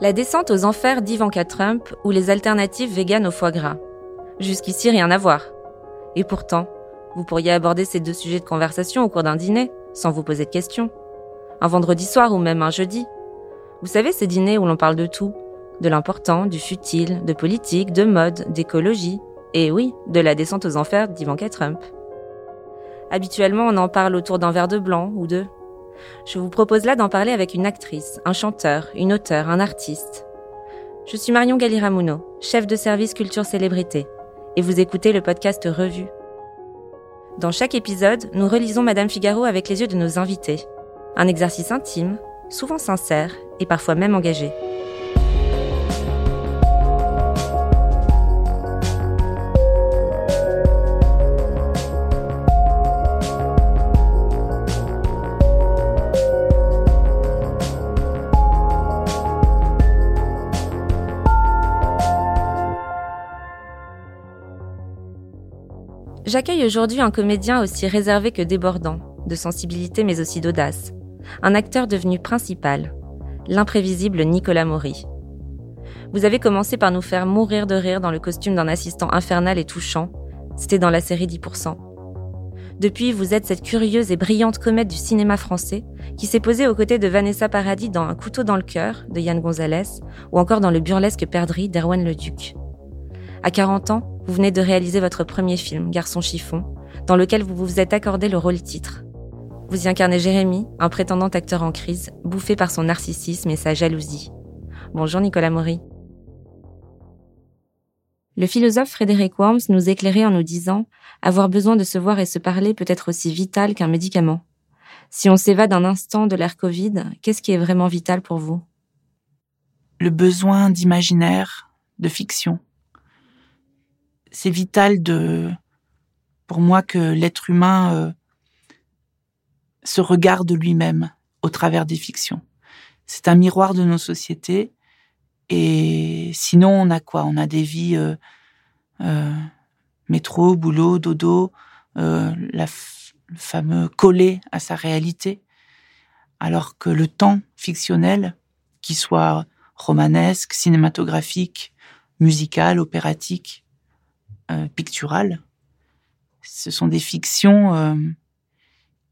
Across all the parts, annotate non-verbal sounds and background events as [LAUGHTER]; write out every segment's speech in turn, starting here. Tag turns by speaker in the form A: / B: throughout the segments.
A: La descente aux enfers d'Ivanka Trump ou les alternatives véganes au foie gras. Jusqu'ici, rien à voir. Et pourtant, vous pourriez aborder ces deux sujets de conversation au cours d'un dîner, sans vous poser de questions. Un vendredi soir ou même un jeudi. Vous savez, ces dîners où l'on parle de tout. De l'important, du futile, de politique, de mode, d'écologie. Et oui, de la descente aux enfers d'Ivanka Trump. Habituellement, on en parle autour d'un verre de blanc ou deux. Je vous propose là d'en parler avec une actrice, un chanteur, une auteure, un artiste. Je suis Marion Galiramuno, chef de service culture célébrité, et vous écoutez le podcast Revue. Dans chaque épisode, nous relisons Madame Figaro avec les yeux de nos invités. Un exercice intime, souvent sincère et parfois même engagé. J'accueille aujourd'hui un comédien aussi réservé que débordant, de sensibilité mais aussi d'audace. Un acteur devenu principal, l'imprévisible Nicolas Maury. Vous avez commencé par nous faire mourir de rire dans le costume d'un assistant infernal et touchant. C'était dans la série 10%. Depuis, vous êtes cette curieuse et brillante comète du cinéma français qui s'est posée aux côtés de Vanessa Paradis dans Un couteau dans le cœur de Yann Gonzalez ou encore dans le burlesque Perdrix d'Erwan Leduc. À 40 ans, vous venez de réaliser votre premier film, Garçon chiffon, dans lequel vous vous êtes accordé le rôle titre. Vous y incarnez Jérémy, un prétendant acteur en crise, bouffé par son narcissisme et sa jalousie. Bonjour Nicolas Maury. Le philosophe Frédéric Worms nous éclairait en nous disant avoir besoin de se voir et se parler peut être aussi vital qu'un médicament. Si on s'évade un instant de l'ère Covid, qu'est-ce qui est vraiment vital pour vous?
B: Le besoin d'imaginaire, de fiction c'est vital de, pour moi, que l'être humain euh, se regarde lui-même au travers des fictions. C'est un miroir de nos sociétés. Et sinon, on a quoi? On a des vies euh, euh, métro, boulot, dodo, le fameux collé à sa réalité. Alors que le temps fictionnel, qu'il soit romanesque, cinématographique, musical, opératique, picturales. Ce sont des fictions euh,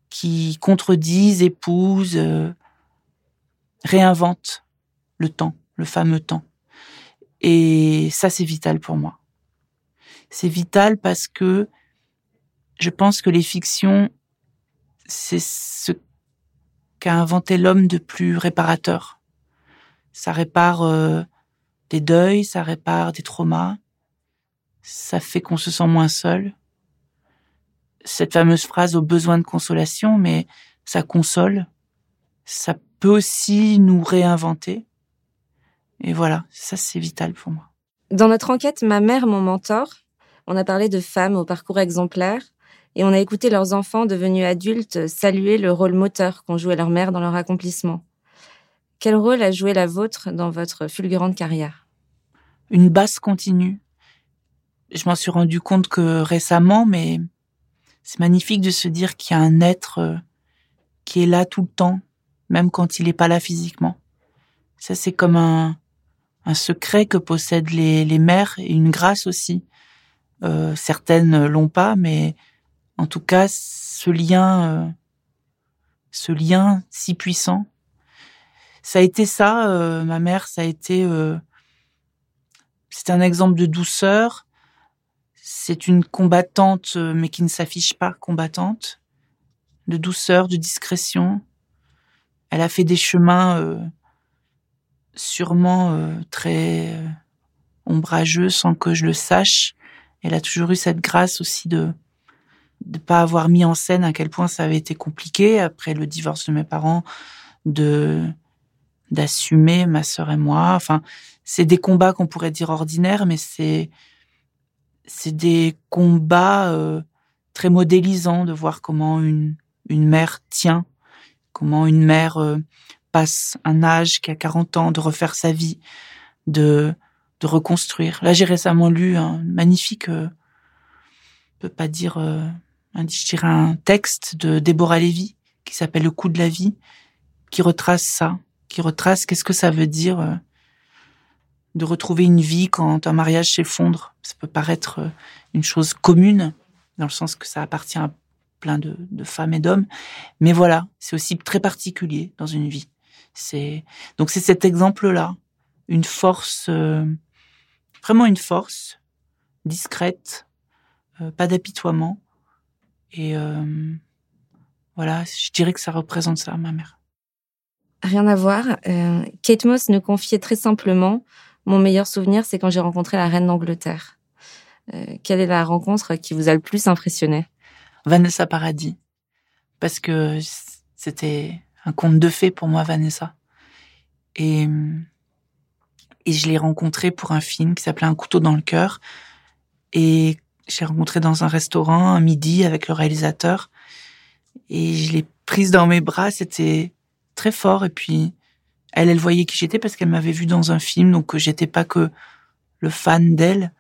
B: qui contredisent, épousent, euh, réinventent le temps, le fameux temps. Et ça, c'est vital pour moi. C'est vital parce que je pense que les fictions, c'est ce qu'a inventé l'homme de plus réparateur. Ça répare des deuils, ça répare des traumas, ça fait qu'on se sent moins seul. Cette fameuse phrase au besoin de consolation, mais ça console. Ça peut aussi nous réinventer. Et voilà, ça c'est vital pour moi.
A: Dans notre enquête Ma mère, mon mentor, on a parlé de femmes au parcours exemplaire et on a écouté leurs enfants devenus adultes saluer le rôle moteur qu'ont joué leur mère dans leur accomplissement. Quel rôle a joué la vôtre dans votre fulgurante carrière?
B: Une basse continue, je m'en suis rendu compte que récemment, mais c'est magnifique de se dire qu'il y a un être euh, qui est là tout le temps, même quand il n'est pas là physiquement. Ça, c'est comme un, un secret que possèdent les, les mères et une grâce aussi. Euh, certaines l'ont pas, mais en tout cas, ce lien, euh, ce lien si puissant, ça a été ça. Euh, ma mère, ça a été, euh, c'est un exemple de douceur, c'est une combattante, euh, mais qui ne s'affiche pas combattante, de douceur, de discrétion. Elle a fait des chemins euh, sûrement euh, très ombrageux sans que je le sache. Elle a toujours eu cette grâce aussi de ne pas avoir mis en scène à quel point ça avait été compliqué après le divorce de mes parents, de d'assumer ma sœur et moi. Enfin, c'est des combats qu'on pourrait dire ordinaires, mais c'est c'est des combats euh, très modélisants de voir comment une, une mère tient, comment une mère euh, passe un âge qui a 40 ans, de refaire sa vie, de, de reconstruire. Là, j'ai récemment lu un magnifique, euh, peut pas dire, euh, je un texte de Déborah Lévy qui s'appelle Le coup de la vie, qui retrace ça, qui retrace qu'est-ce que ça veut dire de retrouver une vie quand un mariage s'effondre. Ça peut paraître euh, une chose commune, dans le sens que ça appartient à plein de, femmes et d'hommes. Mais voilà, c'est aussi très particulier dans une vie. C'est donc c'est cet exemple-là, une force, euh, vraiment une force discrète, euh, pas d'apitoiement. Et voilà, je dirais que ça représente ça, ma mère.
A: Rien à voir. Kate Moss nous confiait très simplement mon meilleur souvenir, c'est quand j'ai rencontré la reine d'Angleterre. Euh, quelle est la rencontre qui vous a le plus impressionné?
B: Vanessa Paradis. Parce que c'était un conte de fées pour moi, Vanessa. Et, et je l'ai rencontrée pour un film qui s'appelait Un couteau dans le cœur. Et je l'ai rencontrée dans un restaurant un midi avec le réalisateur. Et je l'ai prise dans mes bras. C'était très fort. Et puis, elle, elle voyait qui j'étais parce qu'elle m'avait vu dans un film, donc j'étais pas que le fan d'elle.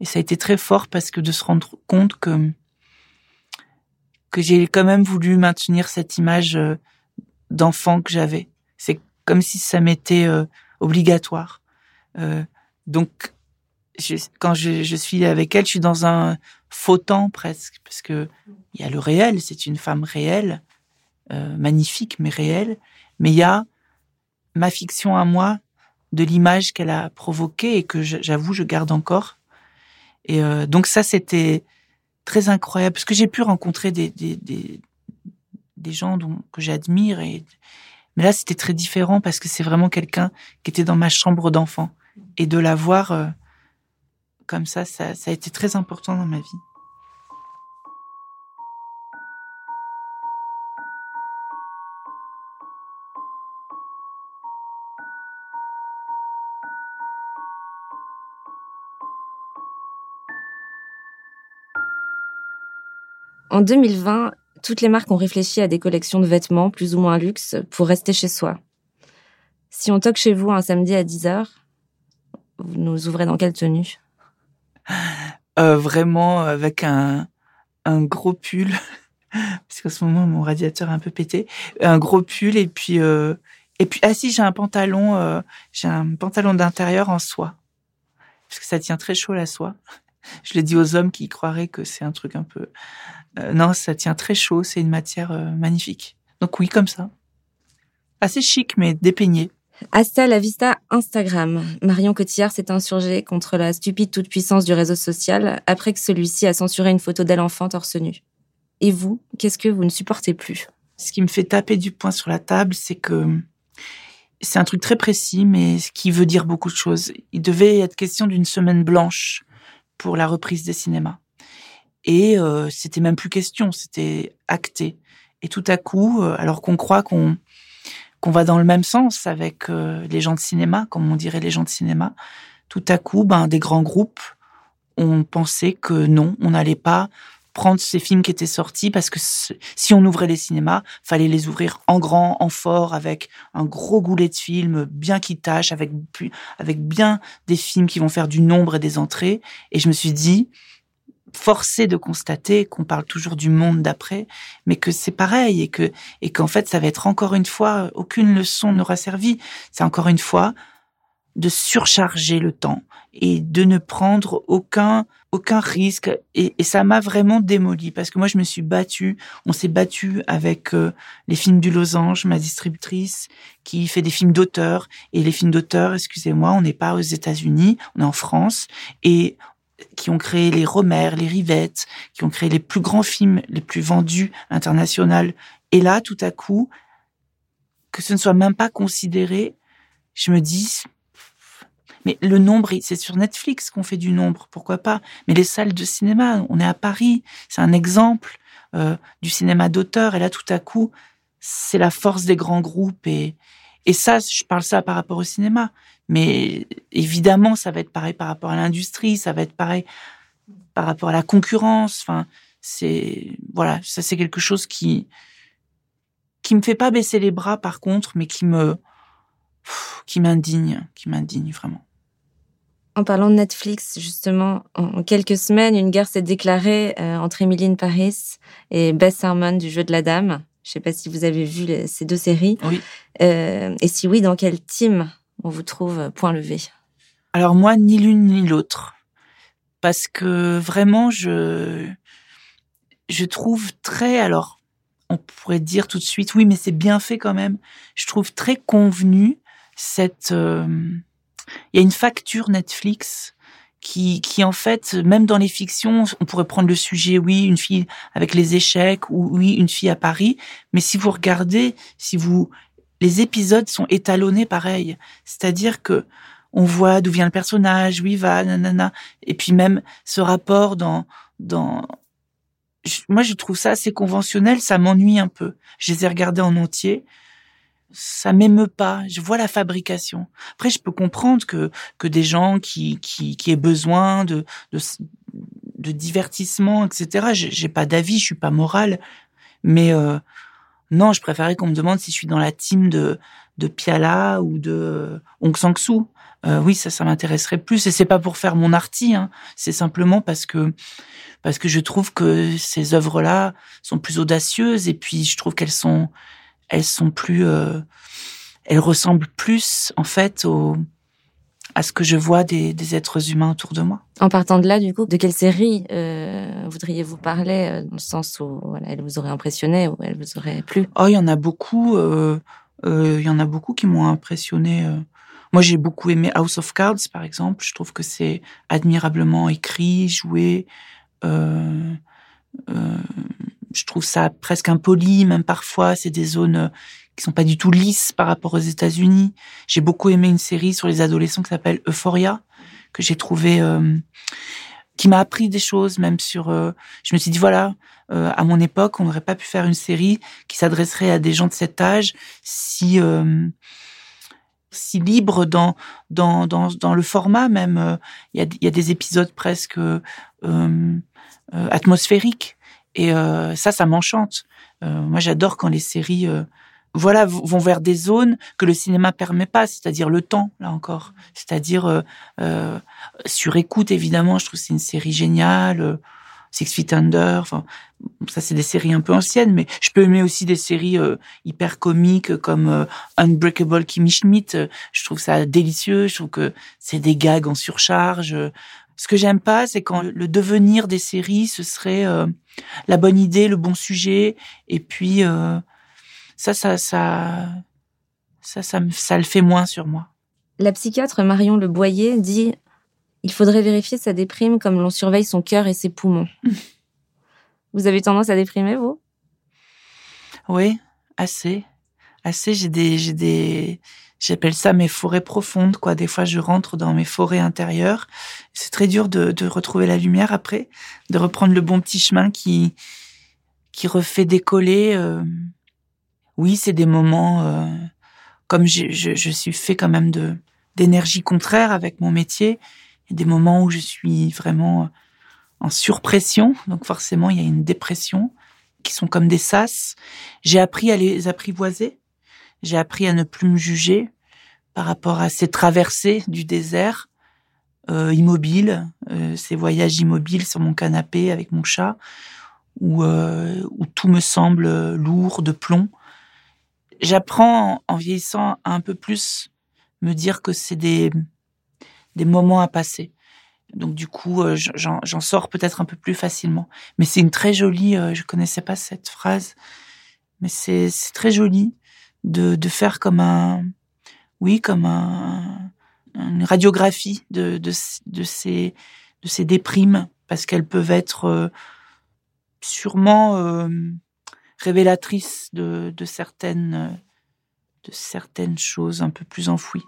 B: Et ça a été très fort parce que de se rendre compte que que j'ai quand même voulu maintenir cette image euh, d'enfant que j'avais. C'est comme si ça m'était euh, obligatoire. Euh, donc, quand je, je, suis avec elle, je suis dans un faux temps presque, parce que il y a le réel, c'est une femme réelle, magnifique mais réelle, mais il y a ma fiction à moi de l'image qu'elle a provoquée et que j'avoue je garde encore. Et euh, donc ça c'était très incroyable parce que j'ai pu rencontrer des des, des, des gens dont, que j'admire et mais là c'était très différent parce que c'est vraiment quelqu'un qui était dans ma chambre d'enfant et de la voir euh, comme ça, ça ça a été très important dans ma vie.
A: En 2020, toutes les marques ont réfléchi à des collections de vêtements plus ou moins luxe pour rester chez soi. Si on toque chez vous un samedi à 10h, vous nous ouvrez dans quelle tenue?
B: Euh, Vraiment avec un, un gros pull, [LAUGHS] parce qu'en ce moment mon radiateur est un peu pété, un gros pull et puis euh, et puis ah si j'ai un pantalon, euh, j'ai un pantalon d'intérieur en soie, parce que ça tient très chaud la soie. Je l'ai dit aux hommes qui croiraient que c'est un truc un peu euh, non, ça tient très chaud, c'est une matière euh, magnifique. Donc oui, comme ça. Assez chic, mais dépeigné.
A: Hasta la vista Instagram. Marion Cotillard s'est insurgée contre la stupide toute-puissance du réseau social après que celui-ci a censuré une photo d'elle enfant torse nu. Et vous, qu'est-ce que vous ne supportez plus?
B: Ce qui me fait taper du poing sur la table, c'est que c'est un truc très précis, mais ce qui veut dire beaucoup de choses. Il devait être question d'une semaine blanche pour la reprise des cinémas. Et euh, c'était même plus question, c'était acté. Et tout à coup, euh, alors qu'on croit qu'on qu'on va dans le même sens avec euh, les gens de cinéma, comme on dirait les gens de cinéma, tout à coup, ben des grands groupes ont pensé que non, on n'allait pas prendre ces films qui étaient sortis parce que si on ouvrait les cinémas, fallait les ouvrir en grand, en fort, avec un gros goulet de films bien qui tâche, avec avec bien des films qui vont faire du nombre et des entrées. Et je me suis dit, forcé de constater qu'on parle toujours du monde d'après, mais que c'est pareil et que et qu'en fait ça va être encore une fois aucune leçon n'aura servi. C'est encore une fois de surcharger le temps et de ne prendre aucun aucun risque. Et, ça m'a vraiment démoli parce que moi je me suis battue. On s'est battu avec euh, les films du Losange ma distributrice qui fait des films d'auteur. Et les films d'auteur excusez-moi on n'est pas aux États-Unis on est en France. Et qui ont créé les Romères, les Rivettes, qui ont créé les plus grands films, les plus vendus internationaux. Et là, tout à coup, que ce ne soit même pas considéré, je me dis, mais le nombre, c'est sur Netflix qu'on fait du nombre, pourquoi pas? Mais les salles de cinéma, on est à Paris, c'est un exemple euh, du cinéma d'auteur. Et là, tout à coup, c'est la force des grands groupes. Et, et ça, je parle ça par rapport au cinéma. Mais évidemment, ça va être pareil par rapport à l'industrie, ça va être pareil par rapport à la concurrence. Enfin, c'est voilà, ça c'est quelque chose qui qui me fait pas baisser les bras par contre, mais qui me qui m'indigne, qui m'indigne vraiment.
A: En parlant de Netflix, justement, en quelques semaines, une guerre s'est déclarée euh, entre Emily Paris et Beth Harmon du Jeu de la Dame. Je sais pas si vous avez vu ces deux séries.
B: Oui.
A: Euh, et si oui, dans quel team on vous trouve point levé?
B: Alors moi, ni l'une ni l'autre. Parce que vraiment, je, je trouve très, alors, on pourrait dire tout de suite, oui, mais c'est bien fait quand même. Je trouve très convenu cette, euh, il y a une facture Netflix qui, qui en fait, même dans les fictions, on pourrait prendre le sujet, oui, une fille avec les échecs, ou oui, une fille à Paris. Mais si vous regardez, si vous, les épisodes sont étalonnés pareil. C'est-à-dire que on voit d'où vient le personnage, où il va, nanana. Et puis même ce rapport dans, dans, moi je trouve ça assez conventionnel, ça m'ennuie un peu. Je les ai regardés en entier ça m'émeut pas. Je vois la fabrication. Après, je peux comprendre que que des gens qui qui qui aient besoin de de, de divertissement, etc. J'ai pas d'avis, je suis pas morale, mais euh, non, je préférais qu'on me demande si je suis dans la team de de Piala ou de euh, Aung San Suu. Euh, oui, ça, ça m'intéresserait plus. Et c'est pas pour faire mon arty, hein. c'est simplement parce que parce que je trouve que ces œuvres-là sont plus audacieuses et puis je trouve qu'elles sont elles sont plus, euh, elles ressemblent plus en fait au, à ce que je vois des, des, êtres humains autour de moi.
A: En partant de là, du coup, de quelle série euh, voudriez-vous parler, euh, dans le sens où voilà, elle vous aurait impressionné ou elle vous aurait plu?
B: Oh, il y en a beaucoup. Euh, il y en a beaucoup qui m'ont impressionné. Moi, j'ai beaucoup aimé House of Cards, par exemple. Je trouve que c'est admirablement écrit, joué. Euh, je trouve ça presque impoli, même parfois. C'est des zones euh, qui sont pas du tout lisses par rapport aux États-Unis. J'ai beaucoup aimé une série sur les adolescents qui s'appelle Euphoria, que j'ai trouvé, euh, qui m'a appris des choses, même sur. Euh, je me suis dit voilà, à mon époque, on n'aurait pas pu faire une série qui s'adresserait à des gens de cet âge si si libre dans dans dans, dans le format même. Il y a il y a des épisodes presque atmosphériques et euh, ça, ça m'enchante. Euh, moi, j'adore quand les séries, euh, voilà, vont vers des zones que le cinéma permet pas, c'est-à-dire le temps, là encore. C'est-à-dire sur écoute, évidemment. Je trouve que c'est une série géniale. Six Feet Under, enfin ça c'est des séries un peu anciennes, mais je peux aimer aussi des séries hyper comiques comme Unbreakable Kimmy Schmidt. Je trouve ça délicieux. Je trouve que c'est des gags en surcharge. Ce que j'aime pas, c'est quand le devenir des séries, ce serait euh, la bonne idée, le bon sujet, et puis euh, ça, ça, ça, ça, ça, ça le fait moins sur moi.
A: La psychiatre Marion Le Boyer dit il faudrait vérifier sa déprime comme l'on surveille son cœur et ses poumons. [LAUGHS] vous avez tendance à déprimer, vous?
B: Oui, assez, assez. J'ai des, j'ai des, J'appelle ça mes forêts profondes, quoi. Des fois, je rentre dans mes forêts intérieures. C'est très dur de, de, retrouver la lumière après, de reprendre le bon petit chemin qui qui refait décoller. Euh. Oui, c'est des moments euh... comme je, je, je, suis fait quand même de d'énergie contraire avec mon métier. Il des moments où je suis vraiment en surpression, donc forcément il y a une dépression qui sont comme des sas. J'ai appris à les apprivoiser j'ai appris à ne plus me juger par rapport à ces traversées du désert euh, euh, ces voyages immobiles sur mon canapé avec mon chat, où, euh, où tout me semble lourd de plomb. J'apprends en vieillissant à un peu plus me dire que c'est des, des moments à passer. Donc du coup, euh, j'en sors peut-être un peu plus facilement. Mais c'est une très jolie, euh, je connaissais pas cette phrase, mais c'est très joli de, faire comme un, oui, comme un, une radiographie de, de, de, ces, de ces déprimes, parce qu'elles peuvent être euh, sûrement euh, révélatrices de, de, certaines, de certaines choses un peu plus enfouies.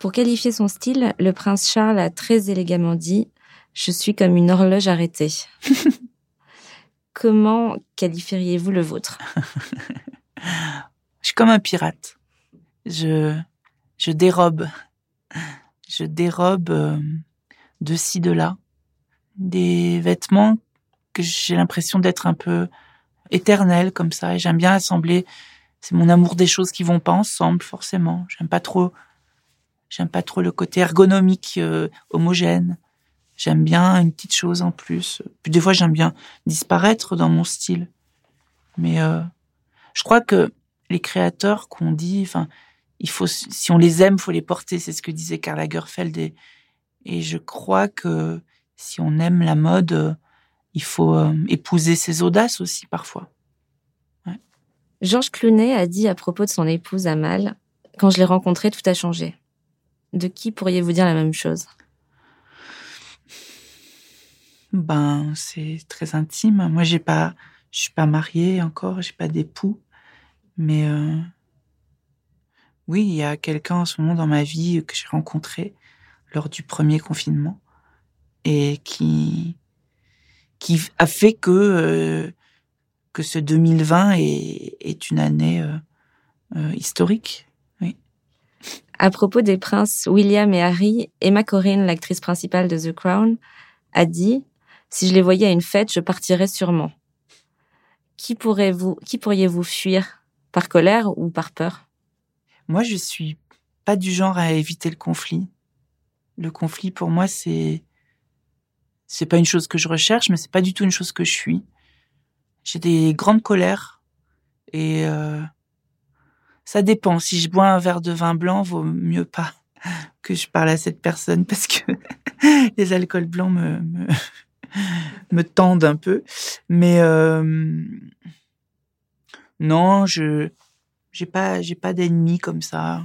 A: Pour qualifier son style, le prince Charles a très élégamment dit Je suis comme une horloge arrêtée. [LAUGHS] Comment qualifieriez-vous le vôtre?
B: Je suis comme un pirate. Je, je dérobe. Je dérobe euh, de ci, de là. Des vêtements que j'ai l'impression d'être un peu éternels comme ça. Et j'aime bien assembler. C'est mon amour des choses qui vont pas ensemble, forcément. J'aime pas trop J'aime pas trop le côté ergonomique, euh, homogène. J'aime bien une petite chose en plus. Puis des fois, j'aime bien disparaître dans mon style. Mais euh, je crois que les créateurs qu'on dit, enfin, il faut, si on les aime, faut les porter. C'est ce que disait Karl Lagerfeld. Et, et je crois que si on aime la mode, euh, il faut euh, épouser ses audaces aussi parfois.
A: Georges Clooney a dit à propos de son épouse Amal, quand je l'ai rencontrée, tout a changé. De qui pourriez-vous dire la même chose?
B: Ben, c'est très intime. Moi, j'ai pas, je suis pas mariée encore, j'ai pas d'époux, mais euh, oui, il y a quelqu'un en ce moment dans ma vie que j'ai rencontré lors du premier confinement et qui qui a fait que euh, que ce 2020 est, est une année euh, historique.
A: À propos des princes William et Harry, Emma Corrin, l'actrice principale de The Crown, a dit Si je les voyais à une fête, je partirais sûrement. Qui, pourriez-vous fuir? Par colère ou par peur?
B: Moi, je suis pas du genre à éviter le conflit. Le conflit, pour moi, c'est c'est pas une chose que je recherche, mais c'est pas du tout une chose que je suis. J'ai des grandes colères et euh, ça dépend. Si je bois un verre de vin blanc, vaut mieux pas [LAUGHS] que je parle à cette personne parce que [LAUGHS] les alcools blancs me, me, [LAUGHS] me tendent un peu. Mais euh, non, je j'ai pas j'ai pas d'ennemis comme ça.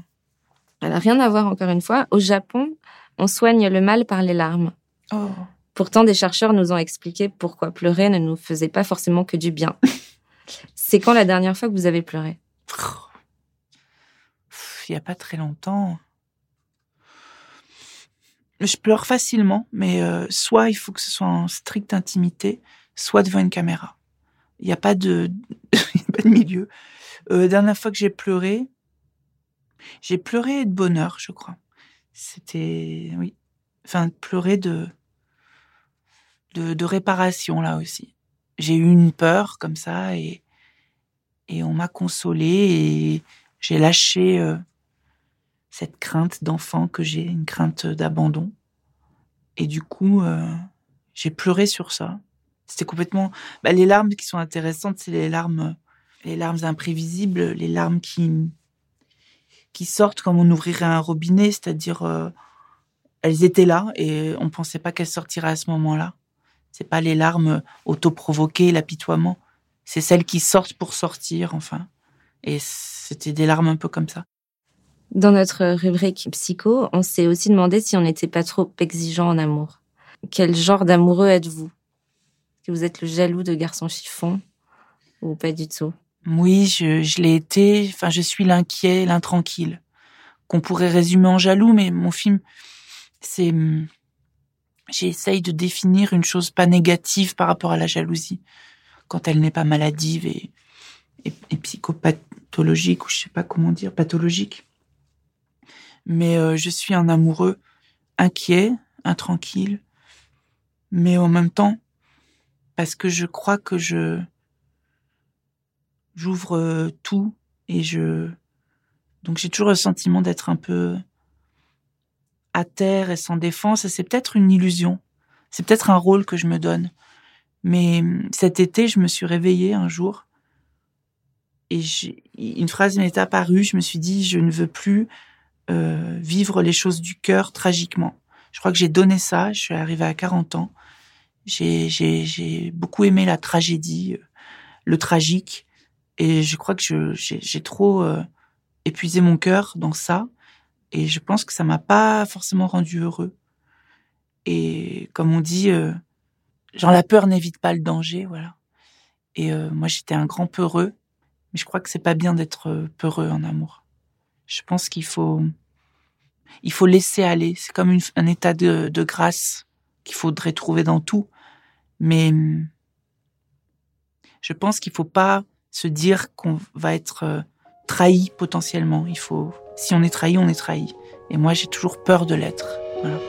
A: N'a rien à voir encore une fois. Au Japon, on soigne le mal par les larmes.
B: Oh.
A: Pourtant, des chercheurs nous ont expliqué pourquoi pleurer ne nous faisait pas forcément que du bien. C'est quand la dernière fois que vous avez pleuré?
B: Il n'y a pas très longtemps. Je pleure facilement, mais euh, soit il faut que ce soit en stricte intimité, soit devant une caméra. Il n'y a pas de, [LAUGHS] pas de milieu. Euh, la dernière fois que j'ai pleuré, j'ai pleuré de bonheur, je crois. C'était, oui, enfin pleurer de de, réparation là aussi. J'ai eu une peur comme ça et, et on m'a consolé et j'ai lâché euh, cette crainte d'enfant que j'ai, une crainte d'abandon. Et du coup, euh, j'ai pleuré sur ça. C'était complètement. Bah, les larmes qui sont intéressantes, c'est les larmes, les larmes imprévisibles, les larmes qui qui sortent comme on ouvrirait un robinet, c'est-à-dire euh, elles étaient là et on pensait pas qu'elles sortiraient à ce moment-là. C'est pas les larmes autoprovoquées, l'apitoiement. C'est celles qui sortent pour sortir, enfin. Et c'était des larmes un peu comme ça.
A: Dans notre rubrique psycho, on s'est aussi demandé si on n'était pas trop exigeant en amour. Quel genre d'amoureux êtes-vous? Est-ce que vous êtes le jaloux de garçon chiffon ou pas du tout?
B: Oui, je, l'ai été. Enfin, je suis l'inquiet, l'intranquille, qu'on pourrait résumer en jaloux, mais mon film, c'est j'essaye de définir une chose pas négative par rapport à la jalousie, quand elle n'est pas maladive et, et, psychopathologique, ou je sais pas comment dire, pathologique. Mais euh, je suis un amoureux inquiet, intranquille, mais en même temps, parce que je crois que je j'ouvre euh, tout et je donc j'ai toujours le sentiment d'être un peu à terre et sans défense, et c'est peut-être une illusion. C'est peut-être un rôle que je me donne. Mais cet été, je me suis réveillée un jour et une phrase m'est apparue. Je me suis dit, je ne veux plus euh, vivre les choses du cœur tragiquement. Je crois que j'ai donné ça. Je suis arrivée à 40 ans. J'ai beaucoup aimé la tragédie, euh, le tragique, et je crois que j'ai trop euh, épuisé mon cœur dans ça. Et je pense que ça m'a pas forcément rendu heureux. Et comme on dit, euh, genre la peur n'évite pas le danger, voilà. Et euh, moi j'étais un grand peureux, mais je crois que c'est pas bien d'être peureux en amour. Je pense qu'il faut, il faut laisser aller. C'est comme un état de, de grâce qu'il faudrait trouver dans tout. Mais je pense qu'il faut pas se dire qu'on va être trahi potentiellement. Il faut, si on est trahi, on est trahi. Et moi, j'ai toujours peur de l'être. Voilà.